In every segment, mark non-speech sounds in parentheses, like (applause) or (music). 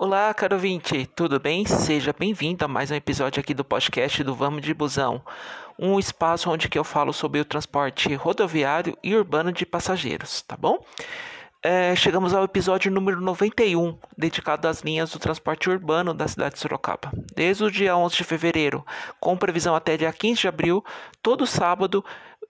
Olá, caro ouvinte, tudo bem? Seja bem-vindo a mais um episódio aqui do podcast do Vamos de Busão, um espaço onde que eu falo sobre o transporte rodoviário e urbano de passageiros, tá bom? É, chegamos ao episódio número 91, dedicado às linhas do transporte urbano da cidade de Sorocaba. Desde o dia 11 de fevereiro, com previsão até dia 15 de abril, todo sábado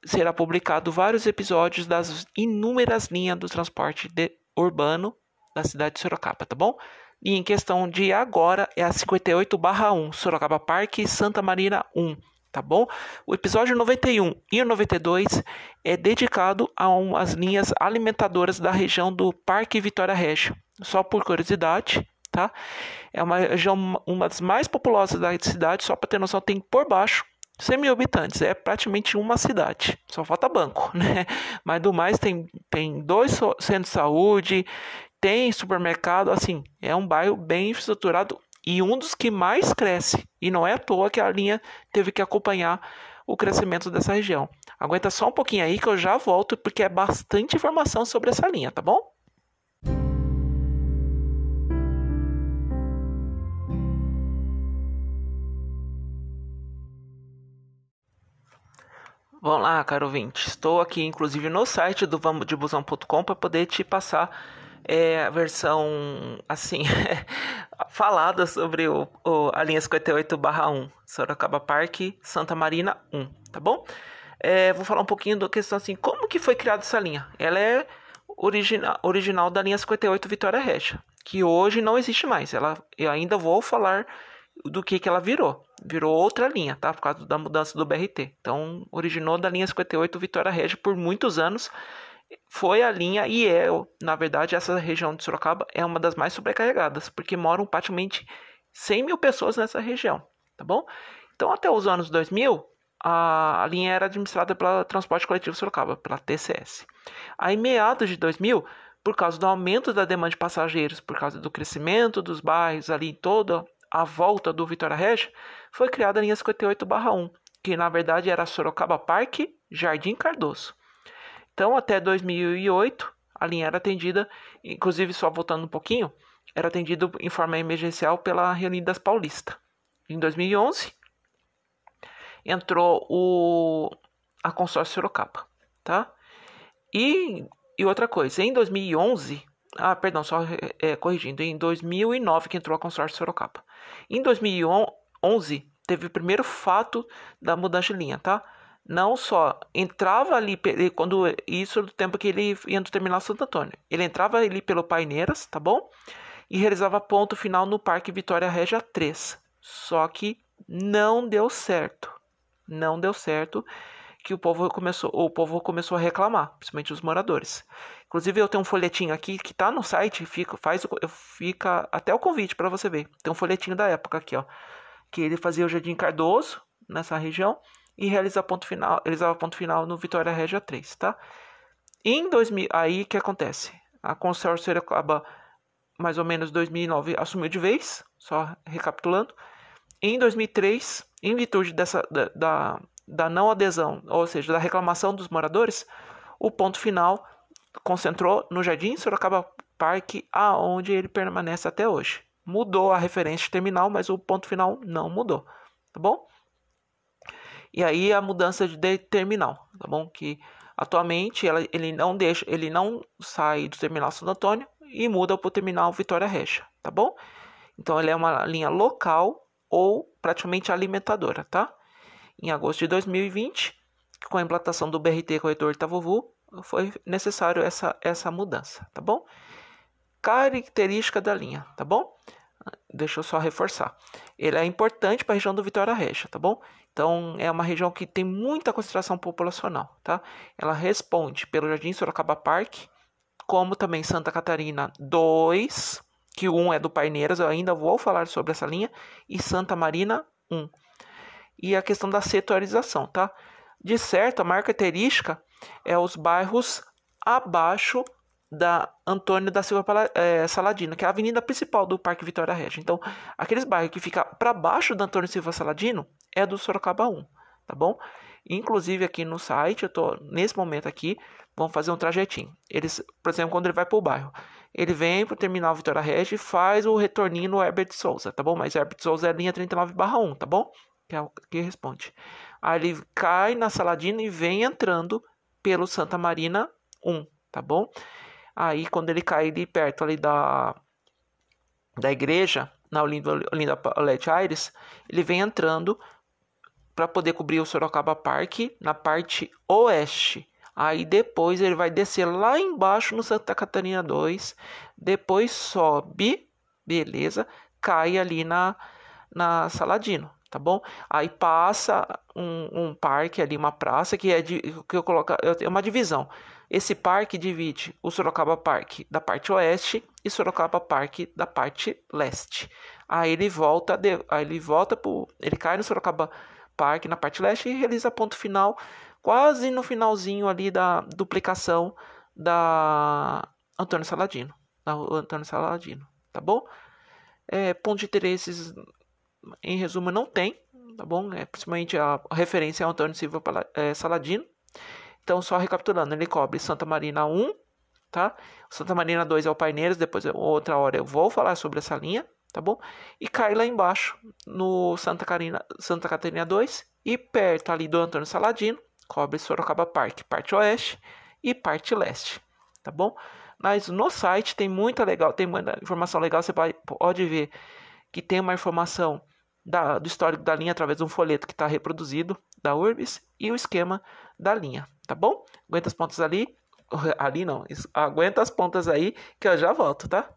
será publicado vários episódios das inúmeras linhas do transporte urbano da cidade de Sorocaba, tá bom? E em questão de agora é a 58/1, Sorocaba Parque Santa Marina 1, tá bom? O episódio 91 e o 92 é dedicado a umas linhas alimentadoras da região do Parque Vitória Regia. Só por curiosidade, tá? É uma região uma das mais populosas da cidade, só para ter noção, tem por baixo 100 mil habitantes, é praticamente uma cidade, só falta banco, (laughs) né? Mas do mais tem, tem dois centros de saúde, tem supermercado, assim, é um bairro bem estruturado e um dos que mais cresce. E não é à toa que a linha teve que acompanhar o crescimento dessa região. Aguenta só um pouquinho aí que eu já volto porque é bastante informação sobre essa linha, tá bom? Vamos lá, caro ouvinte. Estou aqui, inclusive, no site do vamosdebusão.com para poder te passar é, a versão assim (laughs) falada sobre o, o, a linha 58/1 Sorocaba Parque Santa Marina 1, tá bom? É, vou falar um pouquinho da questão assim, como que foi criada essa linha? Ela é original, original da linha 58 Vitória Regia, que hoje não existe mais. Ela, eu ainda vou falar do que, que ela virou. Virou outra linha, tá? Por causa da mudança do BRT. Então, originou da linha 58 Vitória Regia por muitos anos foi a linha e é, na verdade, essa região de Sorocaba é uma das mais sobrecarregadas, porque moram praticamente 100 mil pessoas nessa região, tá bom? Então, até os anos 2000, a, a linha era administrada pela Transporte Coletivo Sorocaba, pela TCS. Aí, meados de 2000, por causa do aumento da demanda de passageiros, por causa do crescimento dos bairros ali toda a volta do Vitória Regia, foi criada a linha 58/1, que na verdade era Sorocaba Parque, Jardim Cardoso. Então, até 2008, a linha era atendida, inclusive só voltando um pouquinho, era atendido em forma emergencial pela Reunidas Paulista. Em 2011, entrou o a consórcio Sorocaba, tá? E, e outra coisa, em 2011, ah, perdão, só é, corrigindo, em 2009 que entrou a consórcio Sorocaba. Em 2011 teve o primeiro fato da mudança de linha, tá? Não só entrava ali quando isso do tempo que ele ia no terminal Santo Antônio. Ele entrava ali pelo Paineiras, tá bom? E realizava ponto final no Parque Vitória Régia 3. Só que não deu certo. Não deu certo que o povo começou, o povo começou a reclamar, principalmente os moradores. Inclusive eu tenho um folhetinho aqui que tá no site, fica faz fica até o convite para você ver. Tem um folhetinho da época aqui, ó, que ele fazia o Jardim Cardoso nessa região e realizar ponto final, realizava ponto final no Vitória Regia 3, tá? Em 2000, aí que acontece? A consórcio acaba mais ou menos 2009 assumiu de vez, só recapitulando. Em 2003, em virtude dessa da, da, da não adesão, ou seja, da reclamação dos moradores, o ponto final concentrou no Jardim Sorocaba Parque, aonde ele permanece até hoje. Mudou a referência terminal, mas o ponto final não mudou, tá bom? E aí a mudança de terminal, tá bom? Que atualmente ela, ele não deixa, ele não sai do terminal Santo Antônio e muda para o terminal Vitória Recha, tá bom? Então ele é uma linha local ou praticamente alimentadora, tá? Em agosto de 2020, com a implantação do BRT Corredor Itavuvu, foi necessário essa, essa mudança, tá bom? Característica da linha, tá bom? Deixa eu só reforçar. Ele é importante para a região do Vitória Recha, tá bom? Então, é uma região que tem muita concentração populacional, tá? Ela responde pelo Jardim Sorocaba Parque, como também Santa Catarina 2, que um é do Paineiras, eu ainda vou falar sobre essa linha, e Santa Marina 1. E a questão da setorização, tá? De certo, a marca característica é os bairros abaixo da Antônio da Silva é, Saladino, que é a avenida principal do Parque Vitória Regia. Então, aqueles bairros que ficam para baixo da Antônio Silva Saladino é do Sorocaba 1, tá bom? Inclusive aqui no site, eu tô nesse momento aqui, vamos fazer um trajetinho. Eles, por exemplo, quando ele vai para o bairro, ele vem pro terminal Vitória Regia e faz o retorninho no Herbert Souza, tá bom? Mas Herbert Souza é linha 39/1, tá bom? Que é o que responde. Aí ele cai na Saladino e vem entrando pelo Santa Marina 1, tá bom? Aí quando ele cai ali perto ali da da igreja, na Olinda, Olinda Paulette Aires, ele vem entrando para poder cobrir o Sorocaba Park na parte oeste. Aí depois ele vai descer lá embaixo no Santa Catarina 2, depois sobe, beleza, cai ali na, na Saladino, tá bom? Aí passa um, um parque ali, uma praça que é de, que eu coloco, é uma divisão. Esse parque divide o Sorocaba Park da parte oeste e Sorocaba Park da parte leste. Aí ele volta, de, aí ele volta pro, ele cai no Sorocaba Park na parte leste e realiza ponto final quase no finalzinho ali da duplicação da Antônio Saladino, da Antônio Saladino, tá bom? É, ponto de interesses, em resumo, não tem, tá bom? É, principalmente a, referência ao Antônio Silva é, Saladino. Então, só recapitulando, ele cobre Santa Marina 1, tá? Santa Marina 2 é o Paineiros, depois outra hora eu vou falar sobre essa linha, tá bom? E cai lá embaixo no Santa Catarina, Santa Catarina 2 e perto ali do Antônio Saladino cobre Sorocaba Park, parte oeste e parte leste, tá bom? Mas no site tem muita legal, tem muita informação legal, você pode ver que tem uma informação da, do histórico da linha através de um folheto que está reproduzido da Urbis e o esquema da linha, tá bom? Aguenta as pontas ali, (laughs) ali não, aguenta as pontas aí que eu já volto, tá?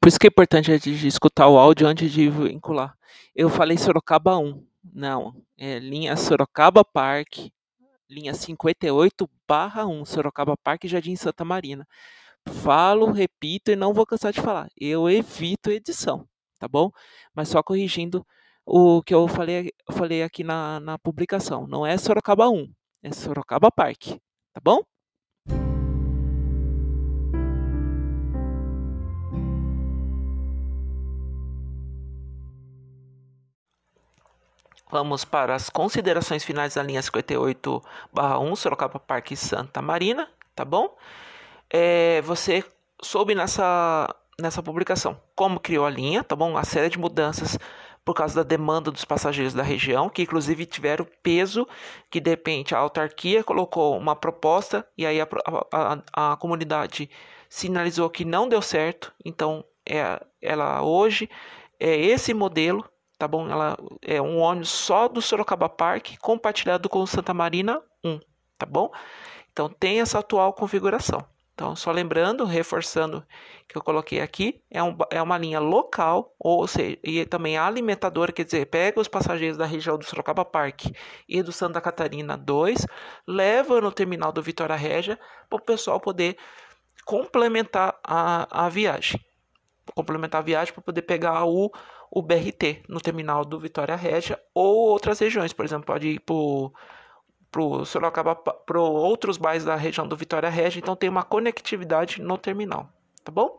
Por isso que é importante a gente escutar o áudio antes de vincular. Eu falei Sorocaba 1, não, é linha Sorocaba Park, linha 58/1, Sorocaba Park, Jardim Santa Marina. Falo, repito e não vou cansar de falar. Eu evito edição, tá bom? Mas só corrigindo o que eu falei, eu falei aqui na, na publicação. Não é Sorocaba 1, é Sorocaba Park, tá bom? Vamos para as considerações finais da linha 58/1 Sorocaba Parque Santa Marina, tá bom? É, você soube nessa nessa publicação como criou a linha, tá bom? Uma série de mudanças por causa da demanda dos passageiros da região, que inclusive tiveram peso, que de repente a autarquia colocou uma proposta e aí a, a, a comunidade sinalizou que não deu certo, então é, ela hoje é esse modelo tá bom? Ela é um ônibus só do Sorocaba Park compartilhado com Santa Marina 1, tá bom? Então tem essa atual configuração. Então, só lembrando, reforçando que eu coloquei aqui, é, um, é uma linha local, ou seja, e também alimentadora, quer dizer, pega os passageiros da região do Sorocaba Park e do Santa Catarina 2, leva no terminal do Vitória Régia para o pessoal poder complementar a, a viagem. Complementar a viagem para poder pegar o, o BRT no terminal do Vitória Régia ou outras regiões, por exemplo, pode ir para o Sorocaba, para outros bairros da região do Vitória Régia, então tem uma conectividade no terminal, tá bom?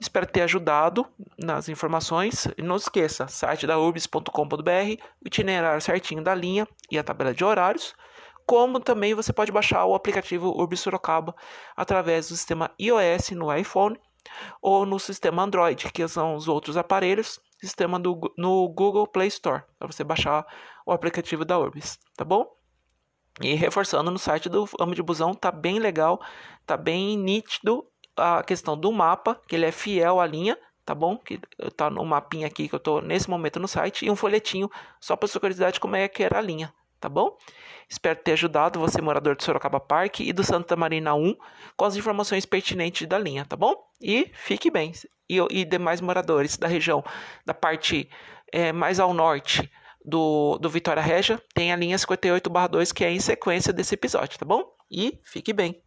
Espero ter ajudado nas informações. E não esqueça, site da urbis.com.br, itinerário certinho da linha e a tabela de horários. Como também você pode baixar o aplicativo Urbis Sorocaba através do sistema iOS no iPhone ou no sistema Android, que são os outros aparelhos sistema do, no Google Play Store, para você baixar o aplicativo da Orbis, tá bom? E reforçando no site do Amo de Busão, tá bem legal, tá bem nítido a questão do mapa, que ele é fiel à linha, tá bom? Que tá no mapinha aqui que eu tô nesse momento no site e um folhetinho só para sua curiosidade como é que era a linha, tá bom? Espero ter ajudado você, morador de Sorocaba Park e do Santa Marina 1, com as informações pertinentes da linha, tá bom? E fique bem. E, e demais moradores da região, da parte é, mais ao norte do, do Vitória Regia, tem a linha 58/2 que é em sequência desse episódio, tá bom? E fique bem.